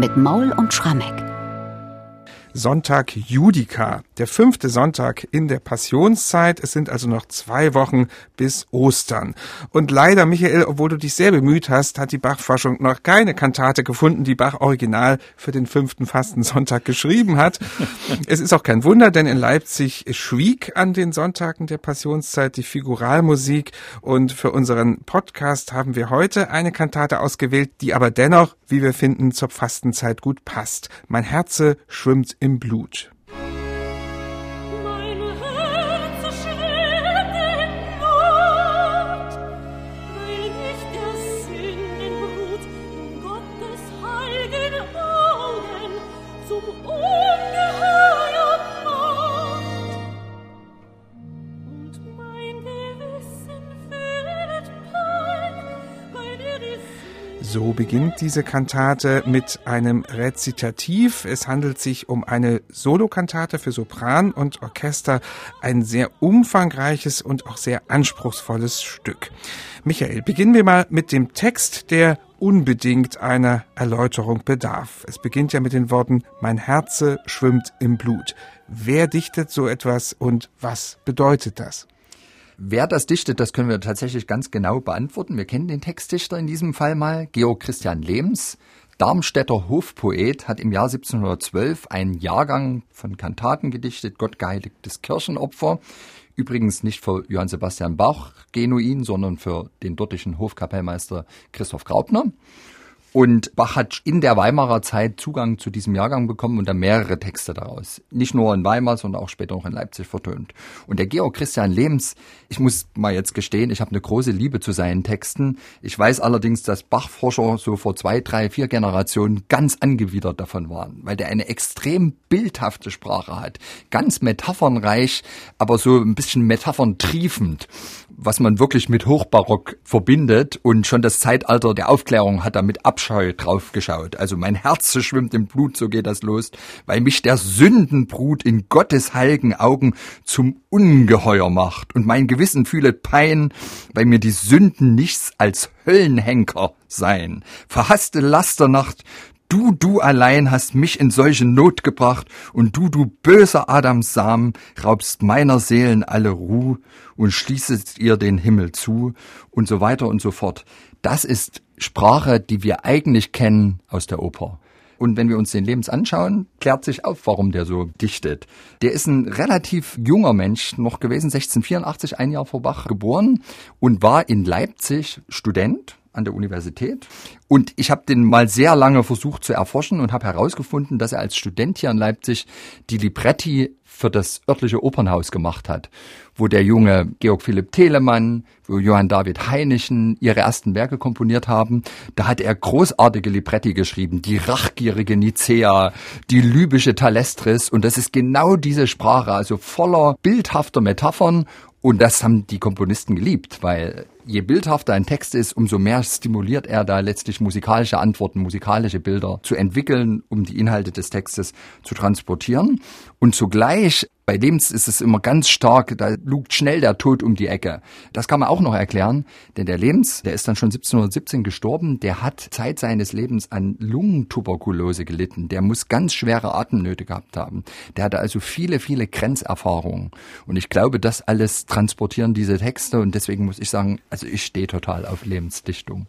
mit Maul und Schrammeck. Sonntag Judika, der fünfte Sonntag in der Passionszeit. Es sind also noch zwei Wochen bis Ostern. Und leider, Michael, obwohl du dich sehr bemüht hast, hat die Bachforschung noch keine Kantate gefunden, die Bach original für den fünften Fastensonntag geschrieben hat. es ist auch kein Wunder, denn in Leipzig schwieg an den Sonntagen der Passionszeit die Figuralmusik und für unseren Podcast haben wir heute eine Kantate ausgewählt, die aber dennoch, wie wir finden, zur Fastenzeit gut passt. Mein Herze schwimmt im Blut. So beginnt diese Kantate mit einem Rezitativ. Es handelt sich um eine Solokantate für Sopran und Orchester, ein sehr umfangreiches und auch sehr anspruchsvolles Stück. Michael, beginnen wir mal mit dem Text, der unbedingt einer Erläuterung bedarf. Es beginnt ja mit den Worten Mein Herze schwimmt im Blut. Wer dichtet so etwas und was bedeutet das? Wer das dichtet, das können wir tatsächlich ganz genau beantworten. Wir kennen den Textdichter in diesem Fall mal, Georg Christian Lehms. Darmstädter Hofpoet hat im Jahr 1712 einen Jahrgang von Kantaten gedichtet, Gott geheiligtes Kirchenopfer. Übrigens nicht für Johann Sebastian Bach genuin, sondern für den dortigen Hofkapellmeister Christoph Graupner. Und Bach hat in der Weimarer Zeit Zugang zu diesem Jahrgang bekommen und dann mehrere Texte daraus. Nicht nur in Weimar, sondern auch später noch in Leipzig vertönt. Und der Georg Christian Lehms, ich muss mal jetzt gestehen, ich habe eine große Liebe zu seinen Texten. Ich weiß allerdings, dass Bachforscher so vor zwei, drei, vier Generationen ganz angewidert davon waren, weil der eine extrem bildhafte Sprache hat. Ganz metaphernreich, aber so ein bisschen metapherntriefend was man wirklich mit Hochbarock verbindet und schon das Zeitalter der Aufklärung hat da mit Abscheu draufgeschaut. Also mein Herz schwimmt im Blut, so geht das los, weil mich der Sündenbrut in Gottes heiligen Augen zum Ungeheuer macht und mein Gewissen fühlet Pein, weil mir die Sünden nichts als Höllenhenker seien. Verhasste Lasternacht, Du, du allein hast mich in solche Not gebracht, und du, du böser Adams Samen, raubst meiner Seelen alle Ruh und schließest ihr den Himmel zu, und so weiter und so fort. Das ist Sprache, die wir eigentlich kennen aus der Oper. Und wenn wir uns den Lebens anschauen, klärt sich auf, warum der so dichtet. Der ist ein relativ junger Mensch noch gewesen, 1684, ein Jahr vor Bach geboren und war in Leipzig Student an der Universität. Und ich habe den mal sehr lange versucht zu erforschen und habe herausgefunden, dass er als Student hier in Leipzig die Libretti für das örtliche Opernhaus gemacht hat, wo der junge Georg Philipp Telemann, wo Johann David Heinichen ihre ersten Werke komponiert haben. Da hat er großartige Libretti geschrieben, die rachgierige Nicea, die libysche Talestris und das ist genau diese Sprache, also voller bildhafter Metaphern und das haben die Komponisten geliebt, weil je bildhafter ein Text ist, umso mehr stimuliert er da letztlich musikalische Antworten, musikalische Bilder zu entwickeln, um die Inhalte des Textes zu transportieren. Und zugleich bei Lebens ist es immer ganz stark, da lugt schnell der Tod um die Ecke. Das kann man auch noch erklären, denn der Lebens, der ist dann schon 1717 gestorben, der hat Zeit seines Lebens an Lungentuberkulose gelitten. Der muss ganz schwere Atemnöte gehabt haben. Der hatte also viele, viele Grenzerfahrungen. Und ich glaube, das alles transportieren diese Texte und deswegen muss ich sagen, also ich stehe total auf Lebensdichtung.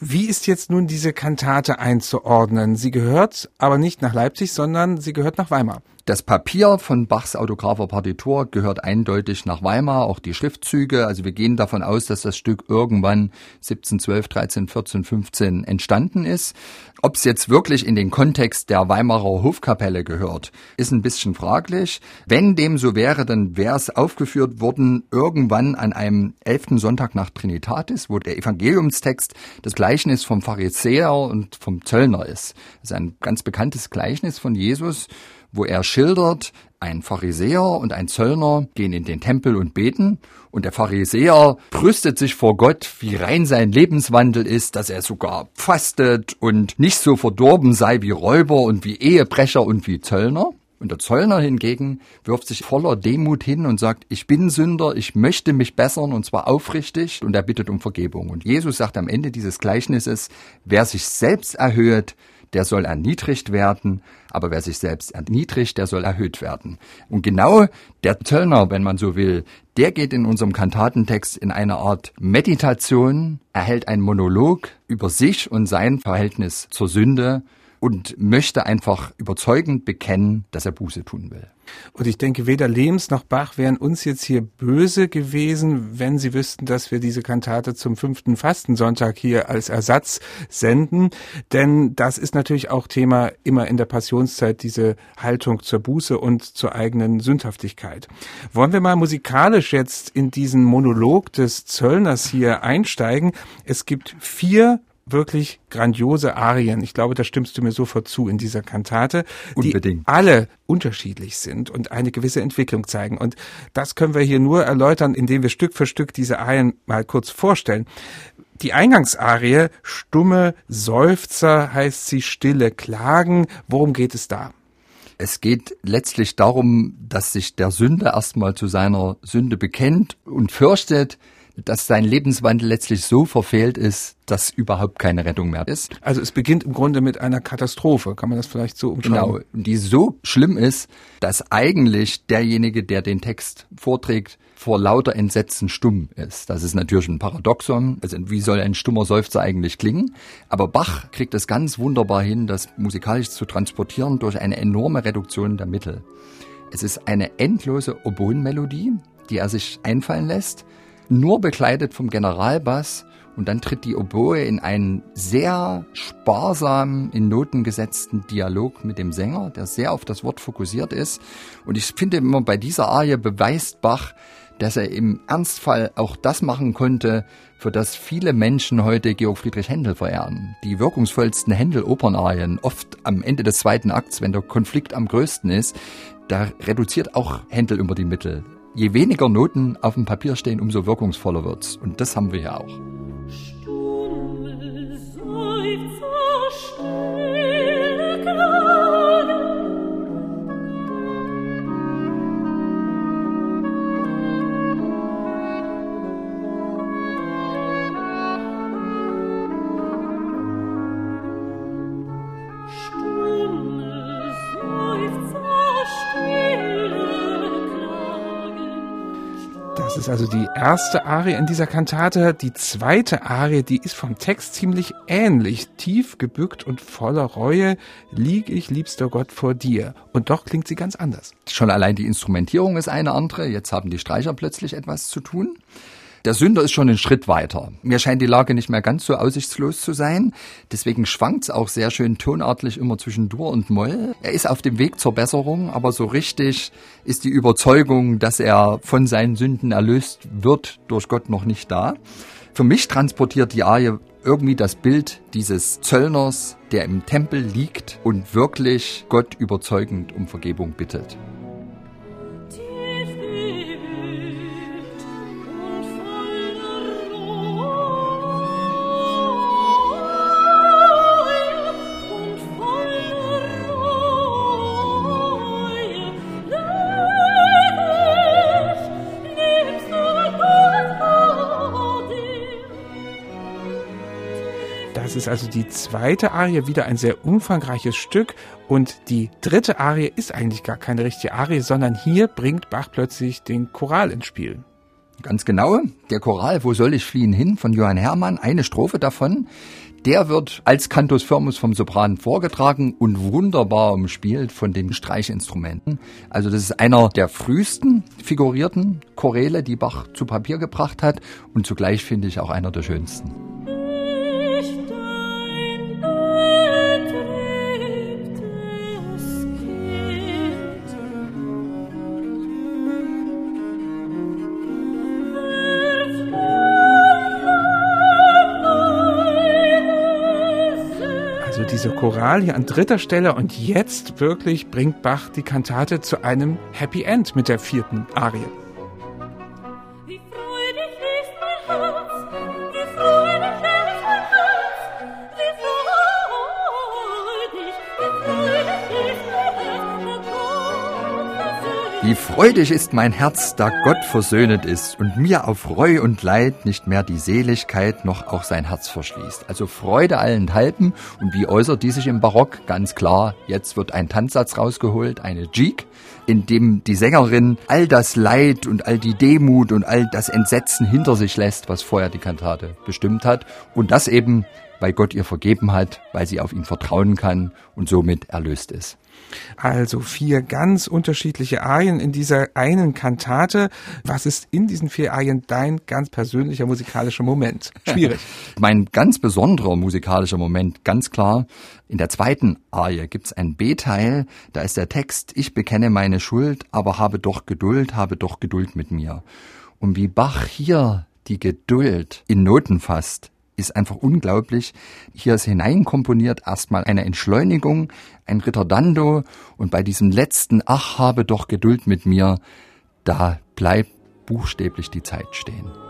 Wie ist jetzt nun diese Kantate einzuordnen? Sie gehört aber nicht nach Leipzig, sondern sie gehört nach Weimar. Das Papier von Bachs autographer Partitur gehört eindeutig nach Weimar, auch die Schriftzüge. Also wir gehen davon aus, dass das Stück irgendwann 1712, 13, 14, 15 entstanden ist. Ob es jetzt wirklich in den Kontext der Weimarer Hofkapelle gehört, ist ein bisschen fraglich. Wenn dem so wäre, dann wäre es aufgeführt worden irgendwann an einem elften Sonntag nach Trinitatis, wo der Evangeliumstext das Gleichnis vom Pharisäer und vom Zöllner ist. Das ist ein ganz bekanntes Gleichnis von Jesus wo er schildert, ein Pharisäer und ein Zöllner gehen in den Tempel und beten und der Pharisäer brüstet sich vor Gott, wie rein sein Lebenswandel ist, dass er sogar fastet und nicht so verdorben sei wie Räuber und wie Ehebrecher und wie Zöllner. Und der Zöllner hingegen wirft sich voller Demut hin und sagt, ich bin Sünder, ich möchte mich bessern und zwar aufrichtig und er bittet um Vergebung. Und Jesus sagt am Ende dieses Gleichnisses, wer sich selbst erhöht, der soll erniedrigt werden, aber wer sich selbst erniedrigt, der soll erhöht werden. Und genau der Zöllner, wenn man so will, der geht in unserem Kantatentext in eine Art Meditation, erhält einen Monolog über sich und sein Verhältnis zur Sünde und möchte einfach überzeugend bekennen, dass er Buße tun will. Und ich denke, weder Lehms noch Bach wären uns jetzt hier böse gewesen, wenn sie wüssten, dass wir diese Kantate zum fünften Fastensonntag hier als Ersatz senden. Denn das ist natürlich auch Thema immer in der Passionszeit, diese Haltung zur Buße und zur eigenen Sündhaftigkeit. Wollen wir mal musikalisch jetzt in diesen Monolog des Zöllners hier einsteigen? Es gibt vier wirklich grandiose Arien. Ich glaube, da stimmst du mir sofort zu in dieser Kantate, Unbedingt. die alle unterschiedlich sind und eine gewisse Entwicklung zeigen. Und das können wir hier nur erläutern, indem wir Stück für Stück diese Arien mal kurz vorstellen. Die Eingangsarie, stumme Seufzer heißt sie, stille Klagen. Worum geht es da? Es geht letztlich darum, dass sich der Sünder erstmal zu seiner Sünde bekennt und fürchtet, dass sein Lebenswandel letztlich so verfehlt ist, dass überhaupt keine Rettung mehr ist. Also es beginnt im Grunde mit einer Katastrophe, kann man das vielleicht so umschreiben? Genau, die so schlimm ist, dass eigentlich derjenige, der den Text vorträgt, vor lauter Entsetzen stumm ist. Das ist natürlich ein Paradoxon. Also wie soll ein stummer Seufzer eigentlich klingen? Aber Bach kriegt es ganz wunderbar hin, das musikalisch zu transportieren durch eine enorme Reduktion der Mittel. Es ist eine endlose Oboenmelodie, die er sich einfallen lässt nur begleitet vom Generalbass und dann tritt die Oboe in einen sehr sparsam in Noten gesetzten Dialog mit dem Sänger, der sehr auf das Wort fokussiert ist. Und ich finde immer bei dieser Arie beweist Bach, dass er im Ernstfall auch das machen konnte, für das viele Menschen heute Georg Friedrich Händel verehren. Die wirkungsvollsten Händel-Opernarien, oft am Ende des zweiten Akts, wenn der Konflikt am größten ist, da reduziert auch Händel über die Mittel je weniger Noten auf dem Papier stehen, umso wirkungsvoller wird's. Und das haben wir ja auch. Stumme Seufzer, stille ist also die erste Arie in dieser Kantate. Die zweite Arie, die ist vom Text ziemlich ähnlich. Tief gebückt und voller Reue lieg ich, liebster Gott, vor dir. Und doch klingt sie ganz anders. Schon allein die Instrumentierung ist eine andere. Jetzt haben die Streicher plötzlich etwas zu tun. Der Sünder ist schon einen Schritt weiter. Mir scheint die Lage nicht mehr ganz so aussichtslos zu sein. Deswegen schwankt es auch sehr schön tonartlich immer zwischen Dur und Moll. Er ist auf dem Weg zur Besserung, aber so richtig ist die Überzeugung, dass er von seinen Sünden erlöst wird, durch Gott noch nicht da. Für mich transportiert die Arie irgendwie das Bild dieses Zöllners, der im Tempel liegt und wirklich Gott überzeugend um Vergebung bittet. Das ist also die zweite Arie, wieder ein sehr umfangreiches Stück. Und die dritte Arie ist eigentlich gar keine richtige Arie, sondern hier bringt Bach plötzlich den Choral ins Spiel. Ganz genau. Der Choral Wo soll ich fliehen hin von Johann Hermann, eine Strophe davon. Der wird als Cantus Firmus vom Sopran vorgetragen und wunderbar umspielt von den Streichinstrumenten. Also das ist einer der frühesten figurierten Choräle, die Bach zu Papier gebracht hat und zugleich finde ich auch einer der schönsten. Diese Choral an dritter Stelle und jetzt wirklich bringt Bach die Kantate zu einem Happy End mit der vierten Arie. Wie freudig ist mein Herz, da Gott versöhnet ist und mir auf Reu und Leid nicht mehr die Seligkeit noch auch sein Herz verschließt. Also Freude allenthalben und wie äußert die sich im Barock? Ganz klar, jetzt wird ein Tanzsatz rausgeholt, eine Jig, in dem die Sängerin all das Leid und all die Demut und all das Entsetzen hinter sich lässt, was vorher die Kantate bestimmt hat und das eben weil Gott ihr vergeben hat, weil sie auf ihn vertrauen kann und somit erlöst ist. Also vier ganz unterschiedliche Arien in dieser einen Kantate. Was ist in diesen vier Arien dein ganz persönlicher musikalischer Moment? Schwierig. mein ganz besonderer musikalischer Moment, ganz klar. In der zweiten Arie gibt's ein B-Teil, da ist der Text, ich bekenne meine Schuld, aber habe doch Geduld, habe doch Geduld mit mir. Und wie Bach hier die Geduld in Noten fasst, ist einfach unglaublich. Hier ist hineinkomponiert erstmal eine Entschleunigung, ein Ritterdando und bei diesem letzten Ach, habe doch Geduld mit mir, da bleibt buchstäblich die Zeit stehen.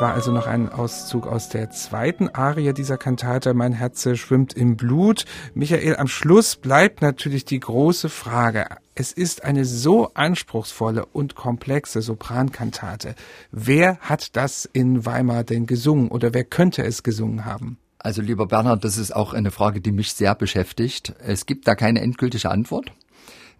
War also noch ein Auszug aus der zweiten Arie dieser Kantate Mein Herz schwimmt im Blut. Michael, am Schluss bleibt natürlich die große Frage. Es ist eine so anspruchsvolle und komplexe Soprankantate. Wer hat das in Weimar denn gesungen oder wer könnte es gesungen haben? Also lieber Bernhard, das ist auch eine Frage, die mich sehr beschäftigt. Es gibt da keine endgültige Antwort.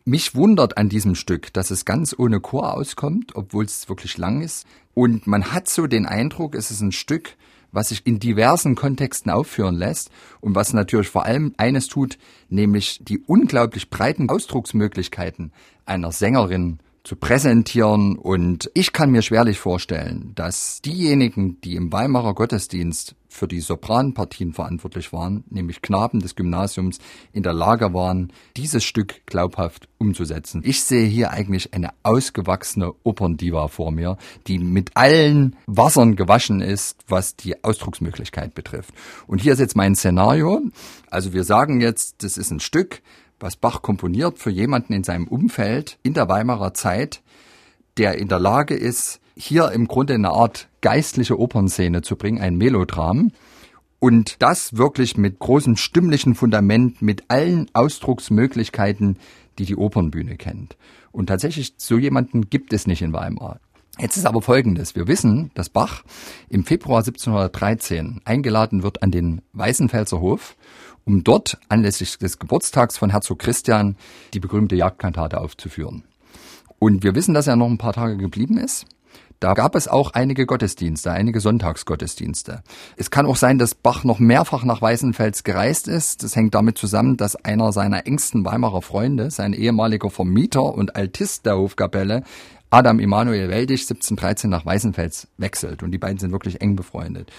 Mich wundert an diesem Stück, dass es ganz ohne Chor auskommt, obwohl es wirklich lang ist. Und man hat so den Eindruck, es ist ein Stück, was sich in diversen Kontexten aufführen lässt und was natürlich vor allem eines tut, nämlich die unglaublich breiten Ausdrucksmöglichkeiten einer Sängerin zu präsentieren. Und ich kann mir schwerlich vorstellen, dass diejenigen, die im Weimarer Gottesdienst für die Sopranpartien verantwortlich waren, nämlich Knaben des Gymnasiums, in der Lage waren, dieses Stück glaubhaft umzusetzen. Ich sehe hier eigentlich eine ausgewachsene Operndiva vor mir, die mit allen Wassern gewaschen ist, was die Ausdrucksmöglichkeit betrifft. Und hier ist jetzt mein Szenario. Also wir sagen jetzt, das ist ein Stück, was Bach komponiert für jemanden in seinem Umfeld in der Weimarer Zeit, der in der Lage ist, hier im Grunde eine Art geistliche Opernszene zu bringen, ein Melodram. Und das wirklich mit großem stimmlichen Fundament, mit allen Ausdrucksmöglichkeiten, die die Opernbühne kennt. Und tatsächlich, so jemanden gibt es nicht in Weimar. Jetzt ist aber Folgendes. Wir wissen, dass Bach im Februar 1713 eingeladen wird an den Weißenfelser Hof um dort anlässlich des Geburtstags von Herzog Christian die berühmte Jagdkantate aufzuführen. Und wir wissen, dass er noch ein paar Tage geblieben ist. Da gab es auch einige Gottesdienste, einige Sonntagsgottesdienste. Es kann auch sein, dass Bach noch mehrfach nach Weißenfels gereist ist. Das hängt damit zusammen, dass einer seiner engsten Weimarer Freunde, sein ehemaliger Vermieter und Altist der Hofkapelle, Adam Emanuel Weldig, 1713 nach Weißenfels wechselt. Und die beiden sind wirklich eng befreundet.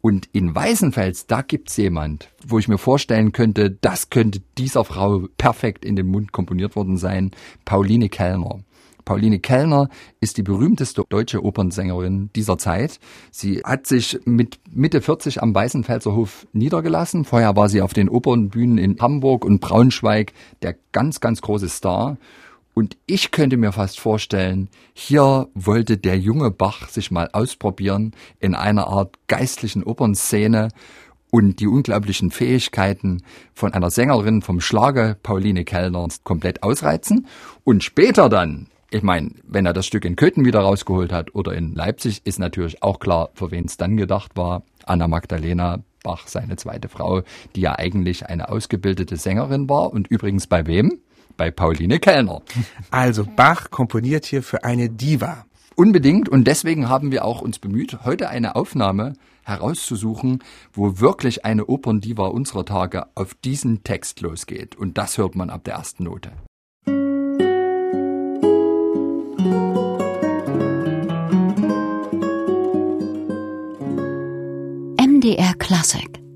Und in Weißenfels, da gibt's jemand, wo ich mir vorstellen könnte, das könnte dieser Frau perfekt in den Mund komponiert worden sein, Pauline Kellner. Pauline Kellner ist die berühmteste deutsche Opernsängerin dieser Zeit. Sie hat sich mit Mitte 40 am Weißenfelser Hof niedergelassen. Vorher war sie auf den Opernbühnen in Hamburg und Braunschweig der ganz, ganz große Star. Und ich könnte mir fast vorstellen, hier wollte der junge Bach sich mal ausprobieren in einer Art geistlichen Opernszene und die unglaublichen Fähigkeiten von einer Sängerin vom Schlage Pauline Kellner komplett ausreizen und später dann ich meine, wenn er das Stück in Köthen wieder rausgeholt hat oder in Leipzig, ist natürlich auch klar, für wen es dann gedacht war. Anna Magdalena Bach, seine zweite Frau, die ja eigentlich eine ausgebildete Sängerin war und übrigens bei wem? Bei Pauline Kellner. Also Bach komponiert hier für eine Diva. Unbedingt und deswegen haben wir auch uns bemüht, heute eine Aufnahme herauszusuchen, wo wirklich eine Operndiva unserer Tage auf diesen Text losgeht. Und das hört man ab der ersten Note. MDR Classic